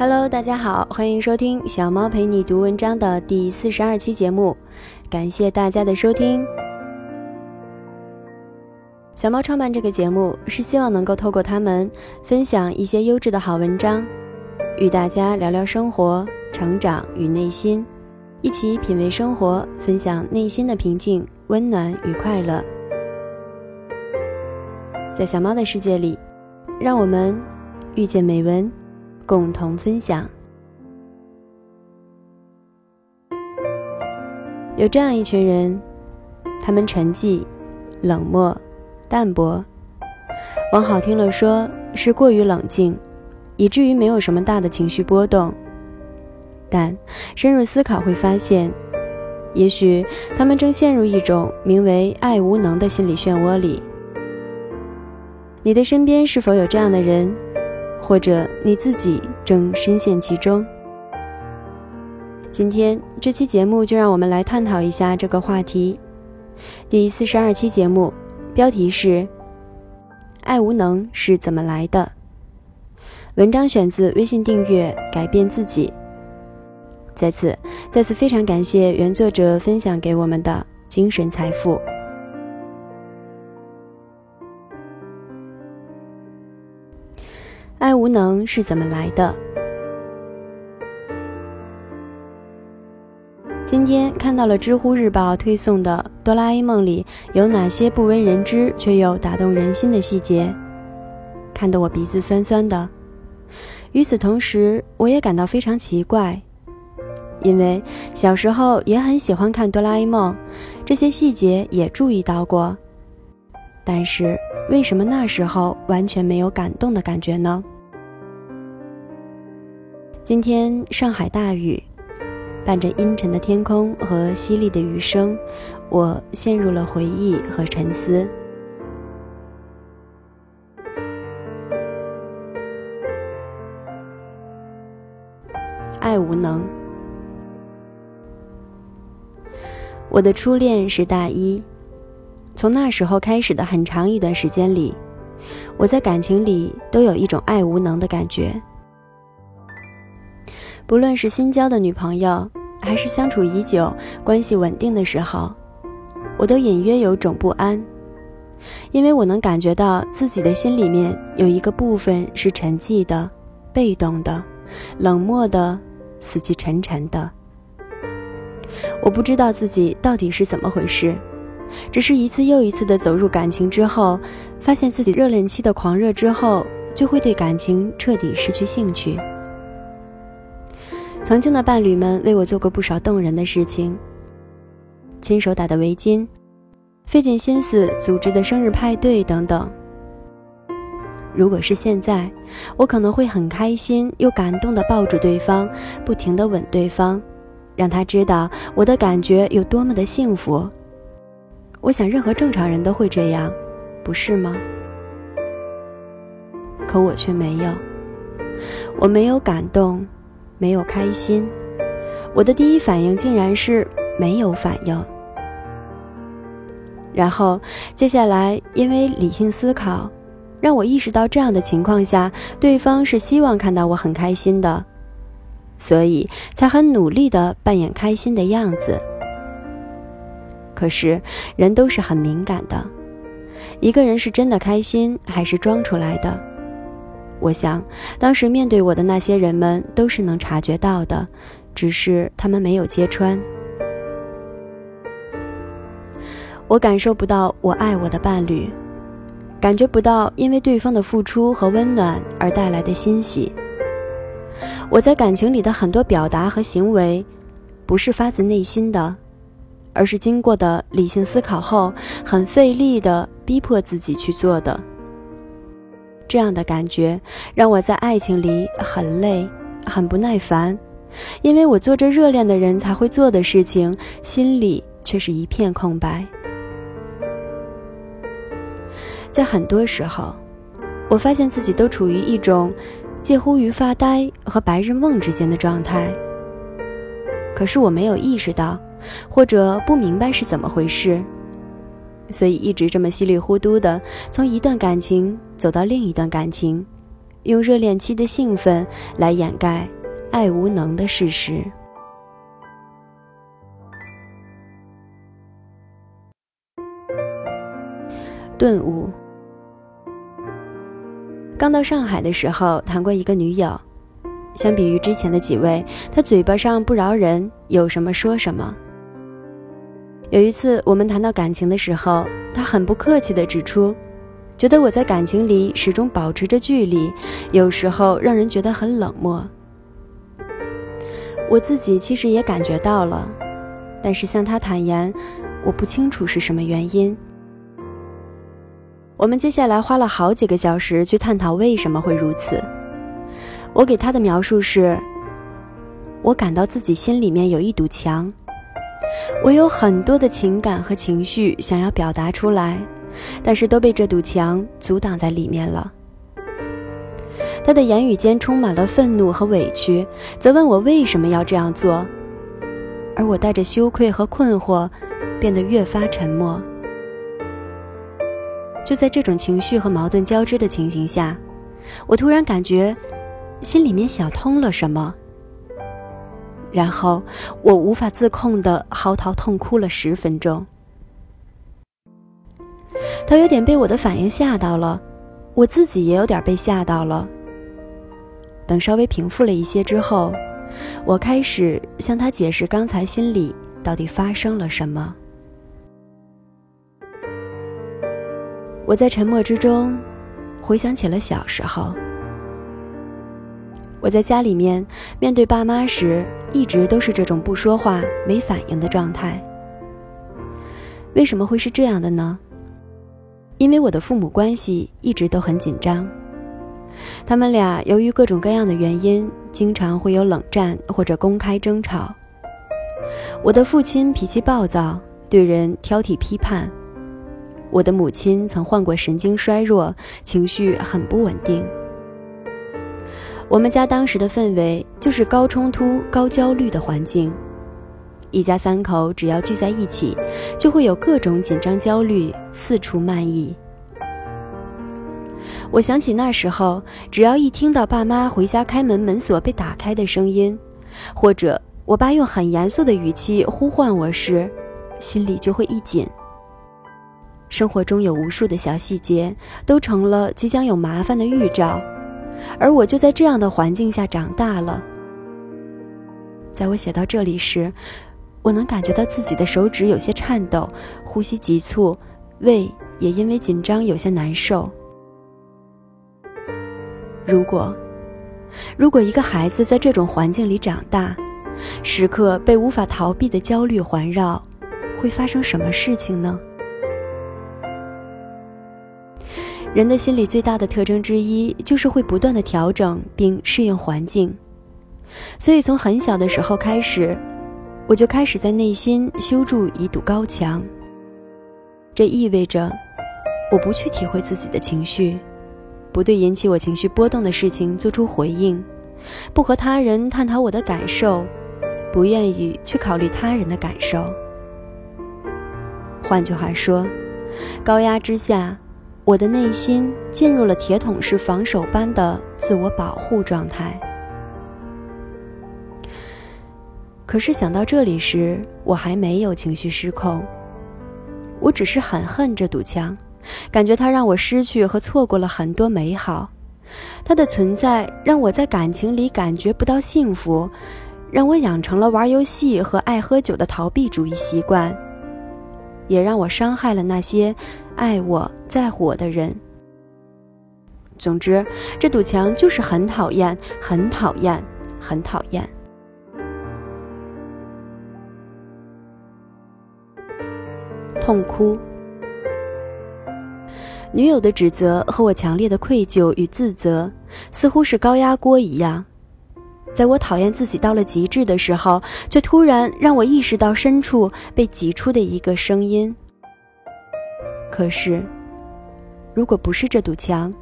Hello，大家好，欢迎收听小猫陪你读文章的第四十二期节目，感谢大家的收听。小猫创办这个节目是希望能够透过它们分享一些优质的好文章，与大家聊聊生活、成长与内心，一起品味生活，分享内心的平静、温暖与快乐。在小猫的世界里，让我们遇见美文，共同分享。有这样一群人，他们沉寂、冷漠。淡泊，往好听了说，是过于冷静，以至于没有什么大的情绪波动。但深入思考会发现，也许他们正陷入一种名为“爱无能”的心理漩涡里。你的身边是否有这样的人，或者你自己正深陷其中？今天这期节目就让我们来探讨一下这个话题。第四十二期节目。标题是“爱无能是怎么来的”。文章选自微信订阅“改变自己”。在此，再次非常感谢原作者分享给我们的精神财富。爱无能是怎么来的？今天看到了知乎日报推送的《哆啦 A 梦》里有哪些不为人知却又打动人心的细节，看得我鼻子酸酸的。与此同时，我也感到非常奇怪，因为小时候也很喜欢看《哆啦 A 梦》，这些细节也注意到过，但是为什么那时候完全没有感动的感觉呢？今天上海大雨。伴着阴沉的天空和淅沥的雨声，我陷入了回忆和沉思。爱无能。我的初恋是大一，从那时候开始的很长一段时间里，我在感情里都有一种爱无能的感觉。不论是新交的女朋友，还是相处已久、关系稳定的时候，我都隐约有种不安，因为我能感觉到自己的心里面有一个部分是沉寂的、被动的、冷漠的、死气沉沉的。我不知道自己到底是怎么回事，只是一次又一次的走入感情之后，发现自己热恋期的狂热之后，就会对感情彻底失去兴趣。曾经的伴侣们为我做过不少动人的事情，亲手打的围巾，费尽心思组织的生日派对等等。如果是现在，我可能会很开心又感动的抱住对方，不停的吻对方，让他知道我的感觉有多么的幸福。我想任何正常人都会这样，不是吗？可我却没有，我没有感动。没有开心，我的第一反应竟然是没有反应。然后接下来，因为理性思考，让我意识到这样的情况下，对方是希望看到我很开心的，所以才很努力的扮演开心的样子。可是人都是很敏感的，一个人是真的开心还是装出来的？我想，当时面对我的那些人们都是能察觉到的，只是他们没有揭穿。我感受不到我爱我的伴侣，感觉不到因为对方的付出和温暖而带来的欣喜。我在感情里的很多表达和行为，不是发自内心的，而是经过的理性思考后，很费力的逼迫自己去做的。这样的感觉让我在爱情里很累，很不耐烦，因为我做着热恋的人才会做的事情，心里却是一片空白。在很多时候，我发现自己都处于一种介乎于发呆和白日梦之间的状态。可是我没有意识到，或者不明白是怎么回事。所以一直这么稀里糊涂的从一段感情走到另一段感情，用热恋期的兴奋来掩盖爱无能的事实。顿悟。刚到上海的时候，谈过一个女友。相比于之前的几位，她嘴巴上不饶人，有什么说什么。有一次我们谈到感情的时候，他很不客气地指出，觉得我在感情里始终保持着距离，有时候让人觉得很冷漠。我自己其实也感觉到了，但是向他坦言，我不清楚是什么原因。我们接下来花了好几个小时去探讨为什么会如此。我给他的描述是：我感到自己心里面有一堵墙，我有很多的情感和情绪想要表达出来，但是都被这堵墙阻挡在里面了。他的言语间充满了愤怒和委屈，责问我为什么要这样做，而我带着羞愧和困惑，变得越发沉默。就在这种情绪和矛盾交织的情形下，我突然感觉。心里面想通了什么，然后我无法自控的嚎啕痛哭了十分钟。他有点被我的反应吓到了，我自己也有点被吓到了。等稍微平复了一些之后，我开始向他解释刚才心里到底发生了什么。我在沉默之中，回想起了小时候。我在家里面面对爸妈时，一直都是这种不说话、没反应的状态。为什么会是这样的呢？因为我的父母关系一直都很紧张，他们俩由于各种各样的原因，经常会有冷战或者公开争吵。我的父亲脾气暴躁，对人挑剔批判；我的母亲曾患过神经衰弱，情绪很不稳定。我们家当时的氛围就是高冲突、高焦虑的环境，一家三口只要聚在一起，就会有各种紧张、焦虑四处漫溢。我想起那时候，只要一听到爸妈回家开门门锁被打开的声音，或者我爸用很严肃的语气呼唤我时，心里就会一紧。生活中有无数的小细节，都成了即将有麻烦的预兆。而我就在这样的环境下长大了。在我写到这里时，我能感觉到自己的手指有些颤抖，呼吸急促，胃也因为紧张有些难受。如果，如果一个孩子在这种环境里长大，时刻被无法逃避的焦虑环绕，会发生什么事情呢？人的心理最大的特征之一，就是会不断的调整并适应环境。所以从很小的时候开始，我就开始在内心修筑一堵高墙。这意味着，我不去体会自己的情绪，不对引起我情绪波动的事情做出回应，不和他人探讨我的感受，不愿意去考虑他人的感受。换句话说，高压之下。我的内心进入了铁桶式防守般的自我保护状态。可是想到这里时，我还没有情绪失控，我只是很恨这堵墙，感觉它让我失去和错过了很多美好。它的存在让我在感情里感觉不到幸福，让我养成了玩游戏和爱喝酒的逃避主义习惯，也让我伤害了那些。爱我在乎我的人。总之，这堵墙就是很讨厌，很讨厌，很讨厌。痛哭。女友的指责和我强烈的愧疚与自责，似乎是高压锅一样，在我讨厌自己到了极致的时候，却突然让我意识到深处被挤出的一个声音。可是，如果不是这堵墙，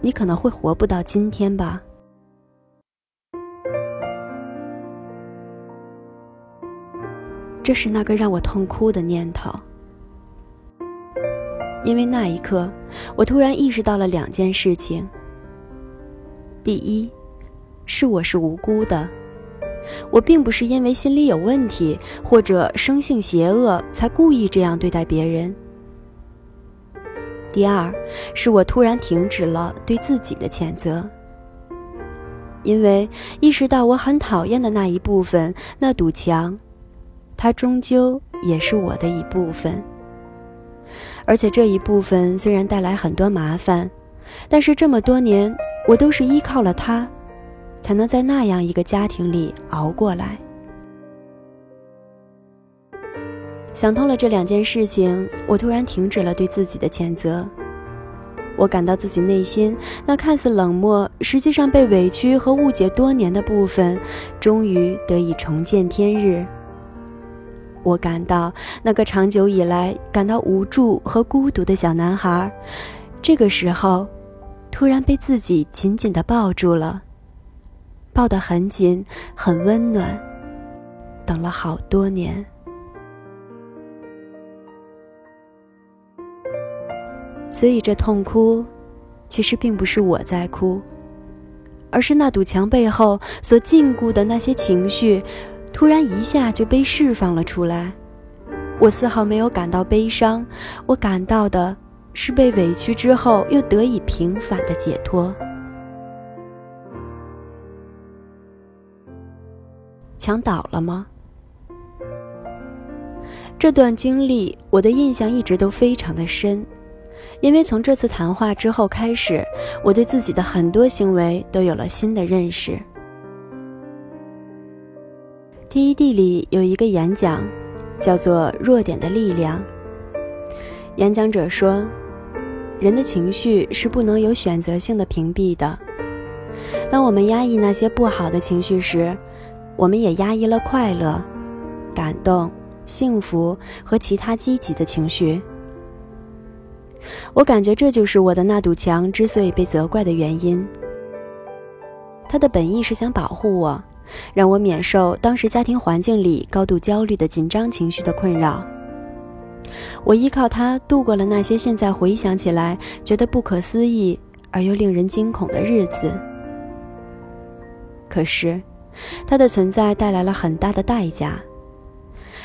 你可能会活不到今天吧。这是那个让我痛哭的念头，因为那一刻，我突然意识到了两件事情：第一，是我是无辜的，我并不是因为心里有问题或者生性邪恶才故意这样对待别人。第二，是我突然停止了对自己的谴责，因为意识到我很讨厌的那一部分，那堵墙，它终究也是我的一部分。而且这一部分虽然带来很多麻烦，但是这么多年我都是依靠了它，才能在那样一个家庭里熬过来。想通了这两件事情，我突然停止了对自己的谴责。我感到自己内心那看似冷漠，实际上被委屈和误解多年的部分，终于得以重见天日。我感到那个长久以来感到无助和孤独的小男孩，这个时候，突然被自己紧紧地抱住了，抱得很紧，很温暖。等了好多年，所以这痛哭，其实并不是我在哭，而是那堵墙背后所禁锢的那些情绪。突然一下就被释放了出来，我丝毫没有感到悲伤，我感到的是被委屈之后又得以平反的解脱。墙倒了吗？这段经历我的印象一直都非常的深，因为从这次谈话之后开始，我对自己的很多行为都有了新的认识。TED 里有一个演讲，叫做“弱点的力量”。演讲者说，人的情绪是不能有选择性的屏蔽的。当我们压抑那些不好的情绪时，我们也压抑了快乐、感动、幸福和其他积极的情绪。我感觉这就是我的那堵墙之所以被责怪的原因。他的本意是想保护我。让我免受当时家庭环境里高度焦虑的紧张情绪的困扰。我依靠它度过了那些现在回想起来觉得不可思议而又令人惊恐的日子。可是，他的存在带来了很大的代价。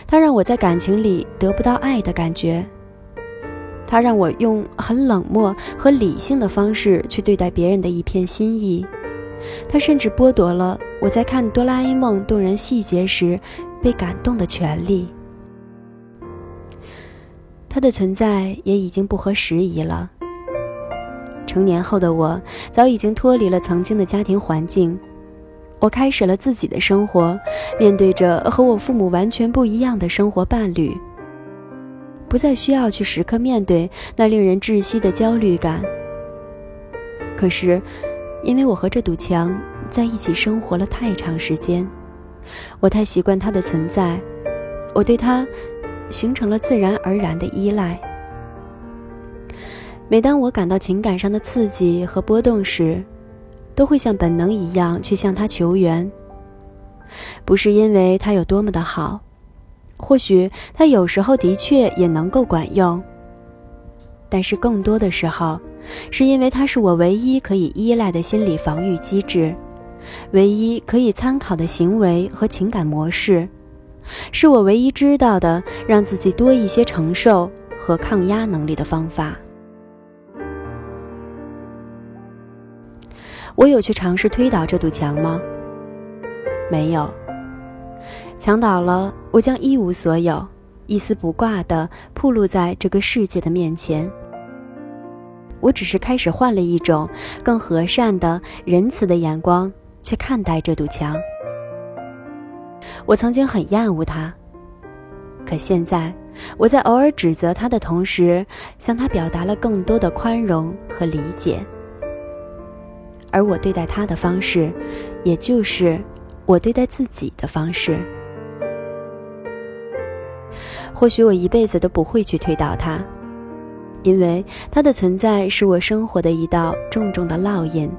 他让我在感情里得不到爱的感觉。他让我用很冷漠和理性的方式去对待别人的一片心意。他甚至剥夺了。我在看《哆啦 A 梦》动人细节时，被感动的权利。他的存在也已经不合时宜了。成年后的我，早已经脱离了曾经的家庭环境，我开始了自己的生活，面对着和我父母完全不一样的生活伴侣，不再需要去时刻面对那令人窒息的焦虑感。可是，因为我和这堵墙。在一起生活了太长时间，我太习惯它的存在，我对它形成了自然而然的依赖。每当我感到情感上的刺激和波动时，都会像本能一样去向他求援。不是因为他有多么的好，或许他有时候的确也能够管用，但是更多的时候，是因为他是我唯一可以依赖的心理防御机制。唯一可以参考的行为和情感模式，是我唯一知道的让自己多一些承受和抗压能力的方法。我有去尝试推倒这堵墙吗？没有。墙倒了，我将一无所有，一丝不挂地暴露在这个世界的面前。我只是开始换了一种更和善的、仁慈的眼光。去看待这堵墙。我曾经很厌恶他，可现在我在偶尔指责他的同时，向他表达了更多的宽容和理解。而我对待他的方式，也就是我对待自己的方式。或许我一辈子都不会去推倒他，因为他的存在是我生活的一道重重的烙印。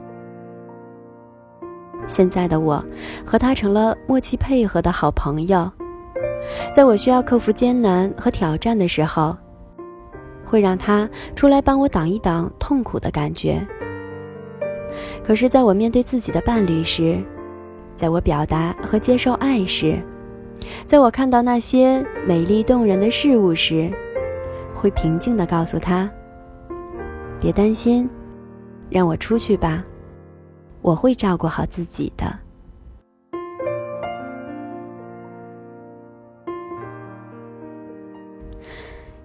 现在的我，和他成了默契配合的好朋友。在我需要克服艰难和挑战的时候，会让他出来帮我挡一挡痛苦的感觉。可是，在我面对自己的伴侣时，在我表达和接受爱时，在我看到那些美丽动人的事物时，会平静地告诉他：“别担心，让我出去吧，我会照顾好自己的。”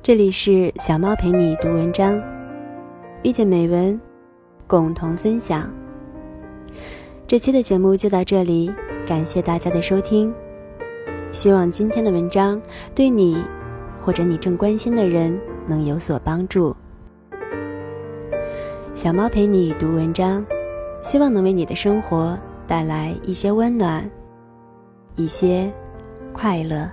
这里是小猫陪你读文章，遇见美文，共同分享。这期的节目就到这里，感谢大家的收听。希望今天的文章对你，或者你正关心的人能有所帮助。小猫陪你读文章，希望能为你的生活带来一些温暖，一些快乐。